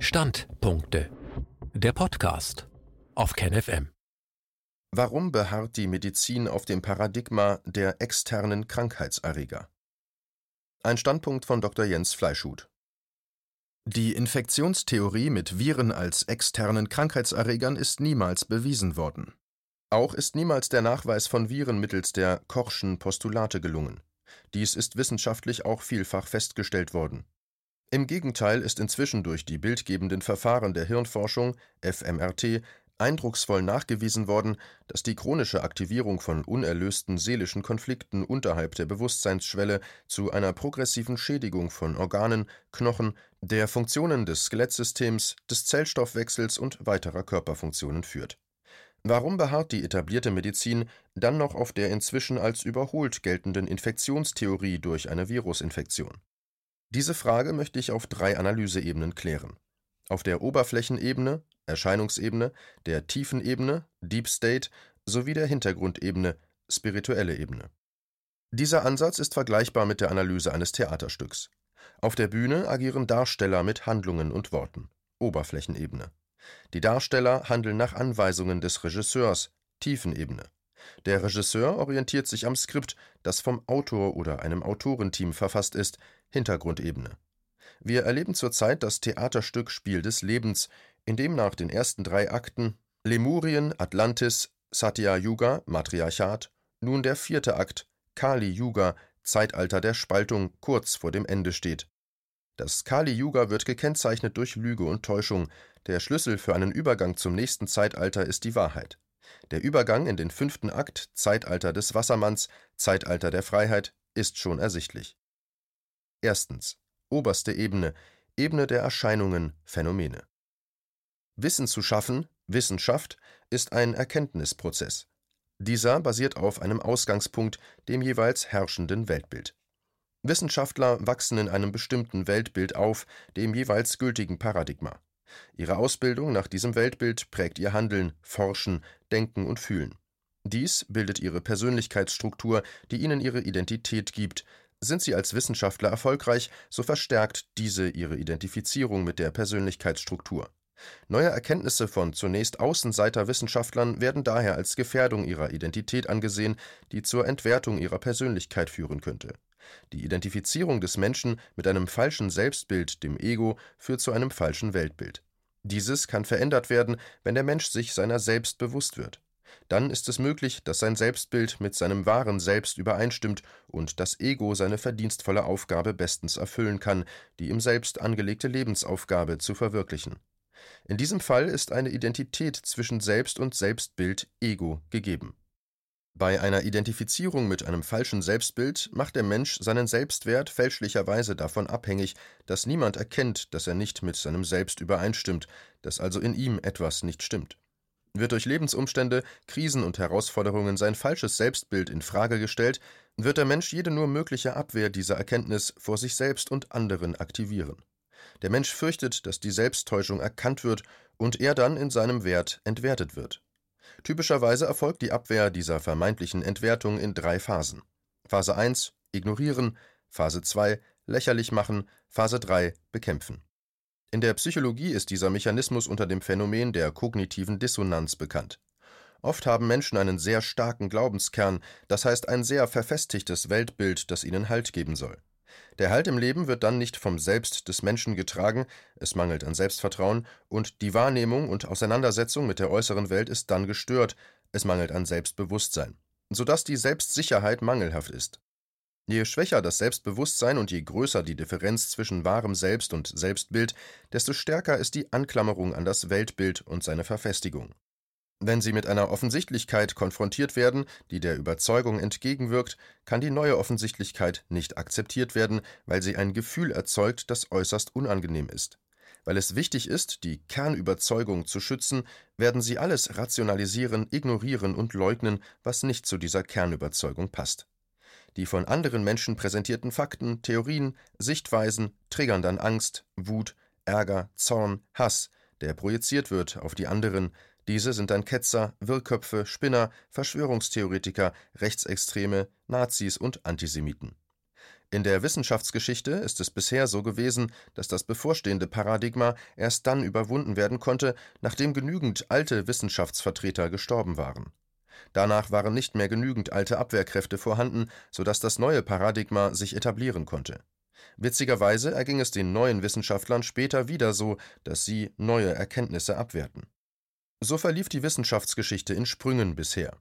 Standpunkte. Der Podcast auf KenFM. Warum beharrt die Medizin auf dem Paradigma der externen Krankheitserreger? Ein Standpunkt von Dr. Jens Fleischhut. Die Infektionstheorie mit Viren als externen Krankheitserregern ist niemals bewiesen worden. Auch ist niemals der Nachweis von Viren mittels der Kochschen Postulate gelungen. Dies ist wissenschaftlich auch vielfach festgestellt worden. Im Gegenteil ist inzwischen durch die bildgebenden Verfahren der Hirnforschung (fMRT) eindrucksvoll nachgewiesen worden, dass die chronische Aktivierung von unerlösten seelischen Konflikten unterhalb der Bewusstseinsschwelle zu einer progressiven Schädigung von Organen, Knochen, der Funktionen des Skelettsystems, des Zellstoffwechsels und weiterer Körperfunktionen führt. Warum beharrt die etablierte Medizin dann noch auf der inzwischen als überholt geltenden Infektionstheorie durch eine Virusinfektion diese Frage möchte ich auf drei Analyseebenen klären: auf der Oberflächenebene (Erscheinungsebene), der Tiefenebene (Deep State) sowie der Hintergrundebene (spirituelle Ebene). Dieser Ansatz ist vergleichbar mit der Analyse eines Theaterstücks. Auf der Bühne agieren Darsteller mit Handlungen und Worten (Oberflächenebene). Die Darsteller handeln nach Anweisungen des Regisseurs (Tiefenebene der Regisseur orientiert sich am Skript, das vom Autor oder einem Autorenteam verfasst ist (Hintergrundebene). Wir erleben zurzeit das Theaterstück Spiel des Lebens, in dem nach den ersten drei Akten Lemurien, Atlantis, Satya Yuga (Matriarchat) nun der vierte Akt Kali Yuga (Zeitalter der Spaltung) kurz vor dem Ende steht. Das Kali Yuga wird gekennzeichnet durch Lüge und Täuschung, der Schlüssel für einen Übergang zum nächsten Zeitalter ist die Wahrheit der Übergang in den fünften Akt Zeitalter des Wassermanns, Zeitalter der Freiheit ist schon ersichtlich. Erstens. Oberste Ebene Ebene der Erscheinungen, Phänomene. Wissen zu schaffen, Wissenschaft, ist ein Erkenntnisprozess. Dieser basiert auf einem Ausgangspunkt, dem jeweils herrschenden Weltbild. Wissenschaftler wachsen in einem bestimmten Weltbild auf, dem jeweils gültigen Paradigma. Ihre Ausbildung nach diesem Weltbild prägt ihr Handeln, Forschen, Denken und Fühlen. Dies bildet ihre Persönlichkeitsstruktur, die ihnen ihre Identität gibt. Sind sie als Wissenschaftler erfolgreich, so verstärkt diese ihre Identifizierung mit der Persönlichkeitsstruktur. Neue Erkenntnisse von zunächst Außenseiterwissenschaftlern werden daher als Gefährdung ihrer Identität angesehen, die zur Entwertung ihrer Persönlichkeit führen könnte. Die Identifizierung des Menschen mit einem falschen Selbstbild, dem Ego, führt zu einem falschen Weltbild. Dieses kann verändert werden, wenn der Mensch sich seiner selbst bewusst wird. Dann ist es möglich, dass sein Selbstbild mit seinem wahren Selbst übereinstimmt und das Ego seine verdienstvolle Aufgabe bestens erfüllen kann, die ihm selbst angelegte Lebensaufgabe zu verwirklichen. In diesem Fall ist eine Identität zwischen Selbst und Selbstbild Ego gegeben bei einer Identifizierung mit einem falschen Selbstbild macht der Mensch seinen Selbstwert fälschlicherweise davon abhängig, dass niemand erkennt, dass er nicht mit seinem Selbst übereinstimmt, dass also in ihm etwas nicht stimmt. Wird durch Lebensumstände, Krisen und Herausforderungen sein falsches Selbstbild in Frage gestellt, wird der Mensch jede nur mögliche Abwehr dieser Erkenntnis vor sich selbst und anderen aktivieren. Der Mensch fürchtet, dass die Selbsttäuschung erkannt wird und er dann in seinem Wert entwertet wird. Typischerweise erfolgt die Abwehr dieser vermeintlichen Entwertung in drei Phasen: Phase 1 Ignorieren, Phase 2 Lächerlich machen, Phase 3 Bekämpfen. In der Psychologie ist dieser Mechanismus unter dem Phänomen der kognitiven Dissonanz bekannt. Oft haben Menschen einen sehr starken Glaubenskern, das heißt ein sehr verfestigtes Weltbild, das ihnen Halt geben soll. Der Halt im Leben wird dann nicht vom Selbst des Menschen getragen, es mangelt an Selbstvertrauen, und die Wahrnehmung und Auseinandersetzung mit der äußeren Welt ist dann gestört, es mangelt an Selbstbewusstsein, sodass die Selbstsicherheit mangelhaft ist. Je schwächer das Selbstbewusstsein und je größer die Differenz zwischen wahrem Selbst und Selbstbild, desto stärker ist die Anklammerung an das Weltbild und seine Verfestigung. Wenn sie mit einer Offensichtlichkeit konfrontiert werden, die der Überzeugung entgegenwirkt, kann die neue Offensichtlichkeit nicht akzeptiert werden, weil sie ein Gefühl erzeugt, das äußerst unangenehm ist. Weil es wichtig ist, die Kernüberzeugung zu schützen, werden sie alles rationalisieren, ignorieren und leugnen, was nicht zu dieser Kernüberzeugung passt. Die von anderen Menschen präsentierten Fakten, Theorien, Sichtweisen triggern dann Angst, Wut, Ärger, Zorn, Hass, der projiziert wird auf die anderen, diese sind dann Ketzer, Wirrköpfe, Spinner, Verschwörungstheoretiker, Rechtsextreme, Nazis und Antisemiten. In der Wissenschaftsgeschichte ist es bisher so gewesen, dass das bevorstehende Paradigma erst dann überwunden werden konnte, nachdem genügend alte Wissenschaftsvertreter gestorben waren. Danach waren nicht mehr genügend alte Abwehrkräfte vorhanden, sodass das neue Paradigma sich etablieren konnte. Witzigerweise erging es den neuen Wissenschaftlern später wieder so, dass sie neue Erkenntnisse abwehrten. So verlief die Wissenschaftsgeschichte in Sprüngen bisher.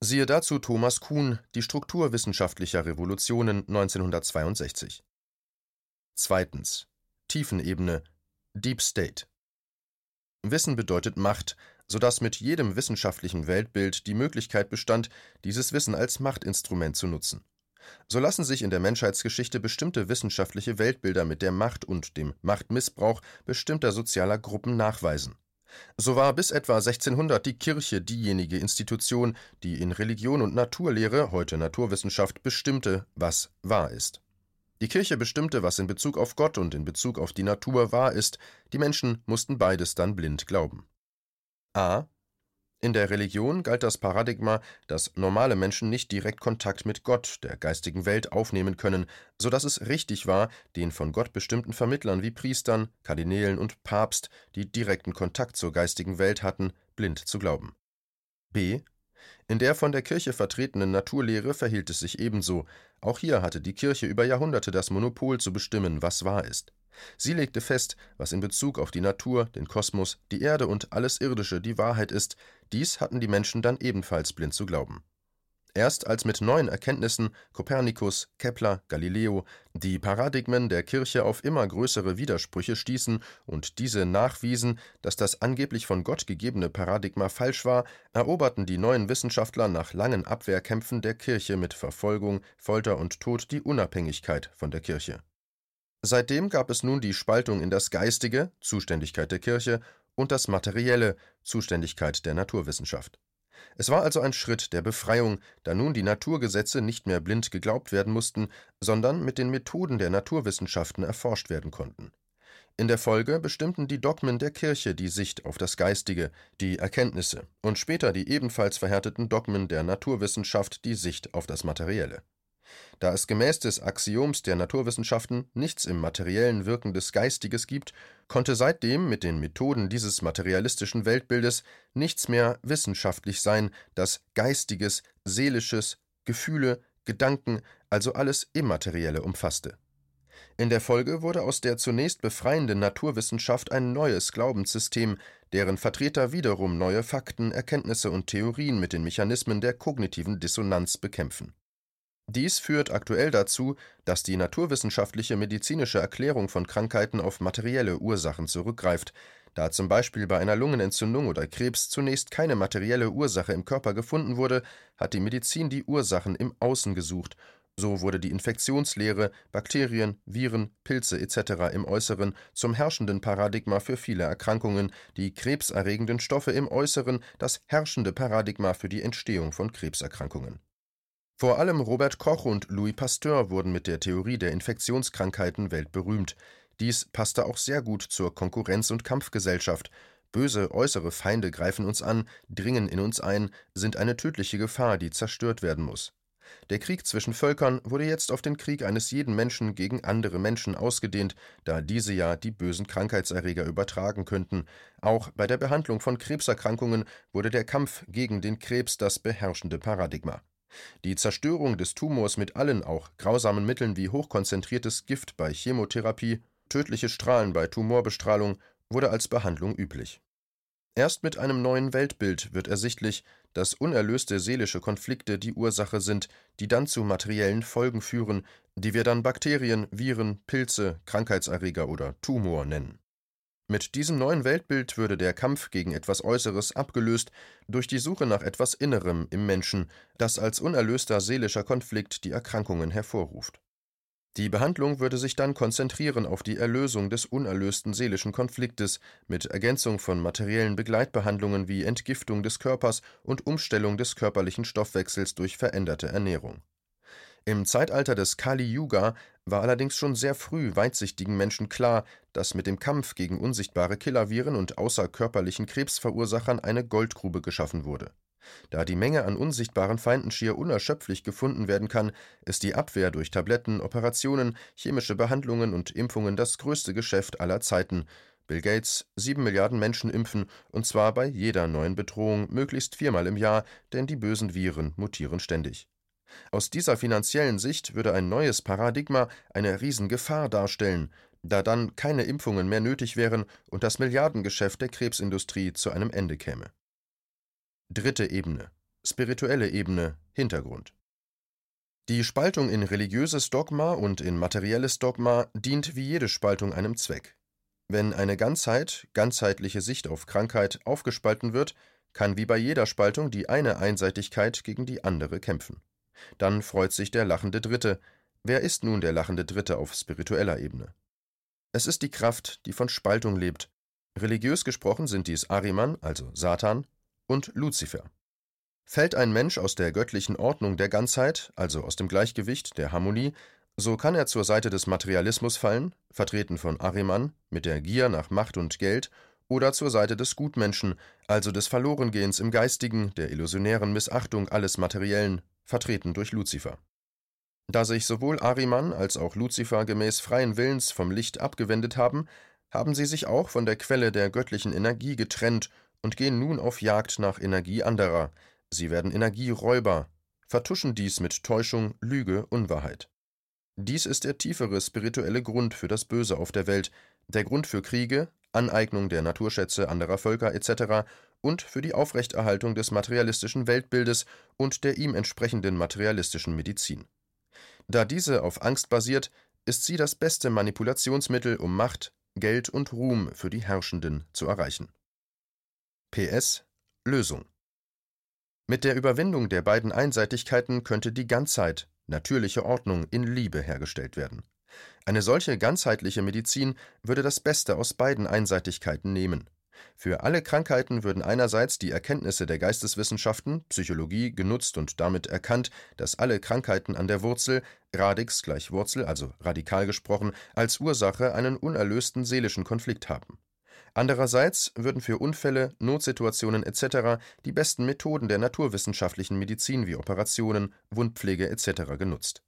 Siehe dazu Thomas Kuhn, Die Struktur wissenschaftlicher Revolutionen 1962. Zweitens. Tiefenebene Deep State. Wissen bedeutet Macht, sodass mit jedem wissenschaftlichen Weltbild die Möglichkeit bestand, dieses Wissen als Machtinstrument zu nutzen. So lassen sich in der Menschheitsgeschichte bestimmte wissenschaftliche Weltbilder mit der Macht und dem Machtmissbrauch bestimmter sozialer Gruppen nachweisen so war bis etwa 1600 die Kirche diejenige Institution, die in Religion und Naturlehre, heute Naturwissenschaft, bestimmte, was wahr ist. Die Kirche bestimmte, was in Bezug auf Gott und in Bezug auf die Natur wahr ist, die Menschen mussten beides dann blind glauben. A in der Religion galt das Paradigma, dass normale Menschen nicht direkt Kontakt mit Gott, der geistigen Welt, aufnehmen können, so dass es richtig war, den von Gott bestimmten Vermittlern wie Priestern, Kardinälen und Papst, die direkten Kontakt zur geistigen Welt hatten, blind zu glauben. B. In der von der Kirche vertretenen Naturlehre verhielt es sich ebenso. Auch hier hatte die Kirche über Jahrhunderte das Monopol zu bestimmen, was wahr ist. Sie legte fest, was in Bezug auf die Natur, den Kosmos, die Erde und alles Irdische die Wahrheit ist, dies hatten die Menschen dann ebenfalls blind zu glauben. Erst als mit neuen Erkenntnissen Kopernikus, Kepler, Galileo die Paradigmen der Kirche auf immer größere Widersprüche stießen und diese nachwiesen, dass das angeblich von Gott gegebene Paradigma falsch war, eroberten die neuen Wissenschaftler nach langen Abwehrkämpfen der Kirche mit Verfolgung, Folter und Tod die Unabhängigkeit von der Kirche. Seitdem gab es nun die Spaltung in das Geistige, Zuständigkeit der Kirche, und das Materielle, Zuständigkeit der Naturwissenschaft. Es war also ein Schritt der Befreiung, da nun die Naturgesetze nicht mehr blind geglaubt werden mussten, sondern mit den Methoden der Naturwissenschaften erforscht werden konnten. In der Folge bestimmten die Dogmen der Kirche die Sicht auf das Geistige, die Erkenntnisse, und später die ebenfalls verhärteten Dogmen der Naturwissenschaft die Sicht auf das Materielle. Da es gemäß des Axioms der Naturwissenschaften nichts im materiellen Wirken des Geistiges gibt, konnte seitdem mit den Methoden dieses materialistischen Weltbildes nichts mehr wissenschaftlich sein, das Geistiges, Seelisches, Gefühle, Gedanken, also alles Immaterielle umfasste. In der Folge wurde aus der zunächst befreienden Naturwissenschaft ein neues Glaubenssystem, deren Vertreter wiederum neue Fakten, Erkenntnisse und Theorien mit den Mechanismen der kognitiven Dissonanz bekämpfen dies führt aktuell dazu, dass die naturwissenschaftliche medizinische Erklärung von Krankheiten auf materielle Ursachen zurückgreift. Da zum Beispiel bei einer Lungenentzündung oder Krebs zunächst keine materielle Ursache im Körper gefunden wurde, hat die Medizin die Ursachen im Außen gesucht. So wurde die Infektionslehre, Bakterien, Viren, Pilze etc. im Äußeren zum herrschenden Paradigma für viele Erkrankungen, die krebserregenden Stoffe im Äußeren das herrschende Paradigma für die Entstehung von Krebserkrankungen vor allem Robert Koch und Louis Pasteur wurden mit der Theorie der Infektionskrankheiten weltberühmt. Dies passte auch sehr gut zur Konkurrenz- und Kampfgesellschaft. Böse äußere Feinde greifen uns an, dringen in uns ein, sind eine tödliche Gefahr, die zerstört werden muss. Der Krieg zwischen Völkern wurde jetzt auf den Krieg eines jeden Menschen gegen andere Menschen ausgedehnt, da diese ja die bösen Krankheitserreger übertragen könnten. Auch bei der Behandlung von Krebserkrankungen wurde der Kampf gegen den Krebs das beherrschende Paradigma. Die Zerstörung des Tumors mit allen auch grausamen Mitteln wie hochkonzentriertes Gift bei Chemotherapie, tödliche Strahlen bei Tumorbestrahlung wurde als Behandlung üblich. Erst mit einem neuen Weltbild wird ersichtlich, dass unerlöste seelische Konflikte die Ursache sind, die dann zu materiellen Folgen führen, die wir dann Bakterien, Viren, Pilze, Krankheitserreger oder Tumor nennen mit diesem neuen Weltbild würde der Kampf gegen etwas Äußeres abgelöst durch die Suche nach etwas Innerem im Menschen, das als unerlöster seelischer Konflikt die Erkrankungen hervorruft. Die Behandlung würde sich dann konzentrieren auf die Erlösung des unerlösten seelischen Konfliktes mit Ergänzung von materiellen Begleitbehandlungen wie Entgiftung des Körpers und Umstellung des körperlichen Stoffwechsels durch veränderte Ernährung im Zeitalter des Kali-Yuga war allerdings schon sehr früh weitsichtigen Menschen klar, dass mit dem Kampf gegen unsichtbare Killerviren und außerkörperlichen Krebsverursachern eine Goldgrube geschaffen wurde. Da die Menge an unsichtbaren Feinden schier unerschöpflich gefunden werden kann, ist die Abwehr durch Tabletten, Operationen, chemische Behandlungen und Impfungen das größte Geschäft aller Zeiten. Bill Gates, sieben Milliarden Menschen impfen, und zwar bei jeder neuen Bedrohung möglichst viermal im Jahr, denn die bösen Viren mutieren ständig. Aus dieser finanziellen Sicht würde ein neues Paradigma eine Riesengefahr darstellen, da dann keine Impfungen mehr nötig wären und das Milliardengeschäft der Krebsindustrie zu einem Ende käme. Dritte Ebene spirituelle Ebene Hintergrund Die Spaltung in religiöses Dogma und in materielles Dogma dient wie jede Spaltung einem Zweck. Wenn eine Ganzheit, ganzheitliche Sicht auf Krankheit aufgespalten wird, kann wie bei jeder Spaltung die eine Einseitigkeit gegen die andere kämpfen. Dann freut sich der lachende Dritte. Wer ist nun der lachende Dritte auf spiritueller Ebene? Es ist die Kraft, die von Spaltung lebt. Religiös gesprochen sind dies Ariman, also Satan, und Luzifer. Fällt ein Mensch aus der göttlichen Ordnung der Ganzheit, also aus dem Gleichgewicht, der Harmonie, so kann er zur Seite des Materialismus fallen, vertreten von Ariman, mit der Gier nach Macht und Geld, oder zur Seite des Gutmenschen, also des Verlorengehens im Geistigen, der illusionären Missachtung alles Materiellen, vertreten durch Luzifer. Da sich sowohl Ariman als auch Luzifer gemäß freien Willens vom Licht abgewendet haben, haben sie sich auch von der Quelle der göttlichen Energie getrennt und gehen nun auf Jagd nach Energie anderer. Sie werden Energieräuber, vertuschen dies mit Täuschung, Lüge, Unwahrheit. Dies ist der tiefere spirituelle Grund für das Böse auf der Welt, der Grund für Kriege, Aneignung der Naturschätze anderer Völker etc. und für die Aufrechterhaltung des materialistischen Weltbildes und der ihm entsprechenden materialistischen Medizin. Da diese auf Angst basiert, ist sie das beste Manipulationsmittel, um Macht, Geld und Ruhm für die Herrschenden zu erreichen. PS Lösung Mit der Überwindung der beiden Einseitigkeiten könnte die Ganzheit, natürliche Ordnung in Liebe hergestellt werden. Eine solche ganzheitliche Medizin würde das Beste aus beiden Einseitigkeiten nehmen. Für alle Krankheiten würden einerseits die Erkenntnisse der Geisteswissenschaften, Psychologie genutzt und damit erkannt, dass alle Krankheiten an der Wurzel, Radix gleich Wurzel, also radikal gesprochen, als Ursache einen unerlösten seelischen Konflikt haben. Andererseits würden für Unfälle, Notsituationen etc. die besten Methoden der naturwissenschaftlichen Medizin wie Operationen, Wundpflege etc. genutzt